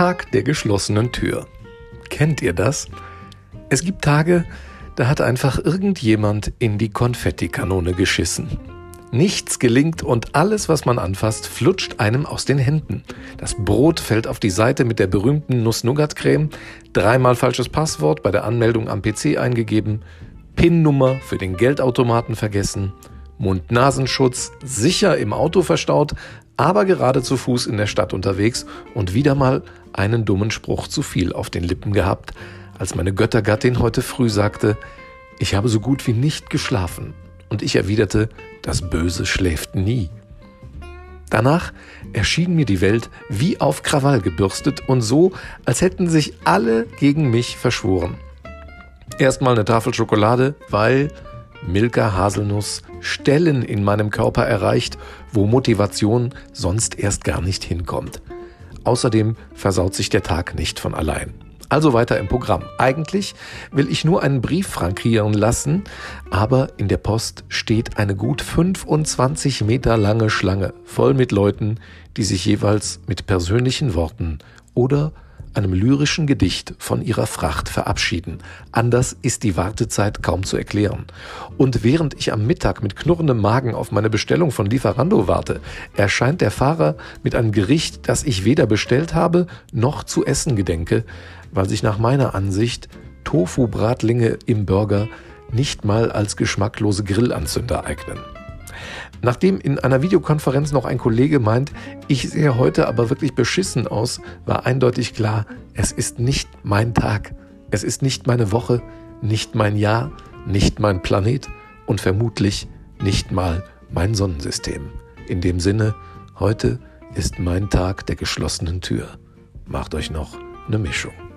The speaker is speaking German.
Tag der geschlossenen Tür. Kennt ihr das? Es gibt Tage, da hat einfach irgendjemand in die Konfettikanone geschissen. Nichts gelingt und alles, was man anfasst, flutscht einem aus den Händen. Das Brot fällt auf die Seite mit der berühmten Nuss-Nougat-Creme, dreimal falsches Passwort bei der Anmeldung am PC eingegeben, PIN-Nummer für den Geldautomaten vergessen, Mund-Nasenschutz sicher im Auto verstaut, aber gerade zu Fuß in der Stadt unterwegs und wieder mal einen dummen Spruch zu viel auf den Lippen gehabt, als meine Göttergattin heute früh sagte, ich habe so gut wie nicht geschlafen und ich erwiderte, das Böse schläft nie. Danach erschien mir die Welt wie auf Krawall gebürstet und so, als hätten sich alle gegen mich verschworen. Erstmal eine Tafel Schokolade, weil Milka Haselnuss Stellen in meinem Körper erreicht, wo Motivation sonst erst gar nicht hinkommt. Außerdem versaut sich der Tag nicht von allein. Also weiter im Programm. Eigentlich will ich nur einen Brief frankieren lassen, aber in der Post steht eine gut 25 Meter lange Schlange voll mit Leuten, die sich jeweils mit persönlichen Worten oder einem lyrischen Gedicht von ihrer Fracht verabschieden. Anders ist die Wartezeit kaum zu erklären. Und während ich am Mittag mit knurrendem Magen auf meine Bestellung von Lieferando warte, erscheint der Fahrer mit einem Gericht, das ich weder bestellt habe noch zu essen gedenke, weil sich nach meiner Ansicht Tofu-Bratlinge im Burger nicht mal als geschmacklose Grillanzünder eignen. Nachdem in einer Videokonferenz noch ein Kollege meint, ich sehe heute aber wirklich beschissen aus, war eindeutig klar, es ist nicht mein Tag, es ist nicht meine Woche, nicht mein Jahr, nicht mein Planet und vermutlich nicht mal mein Sonnensystem. In dem Sinne, heute ist mein Tag der geschlossenen Tür. Macht euch noch eine Mischung.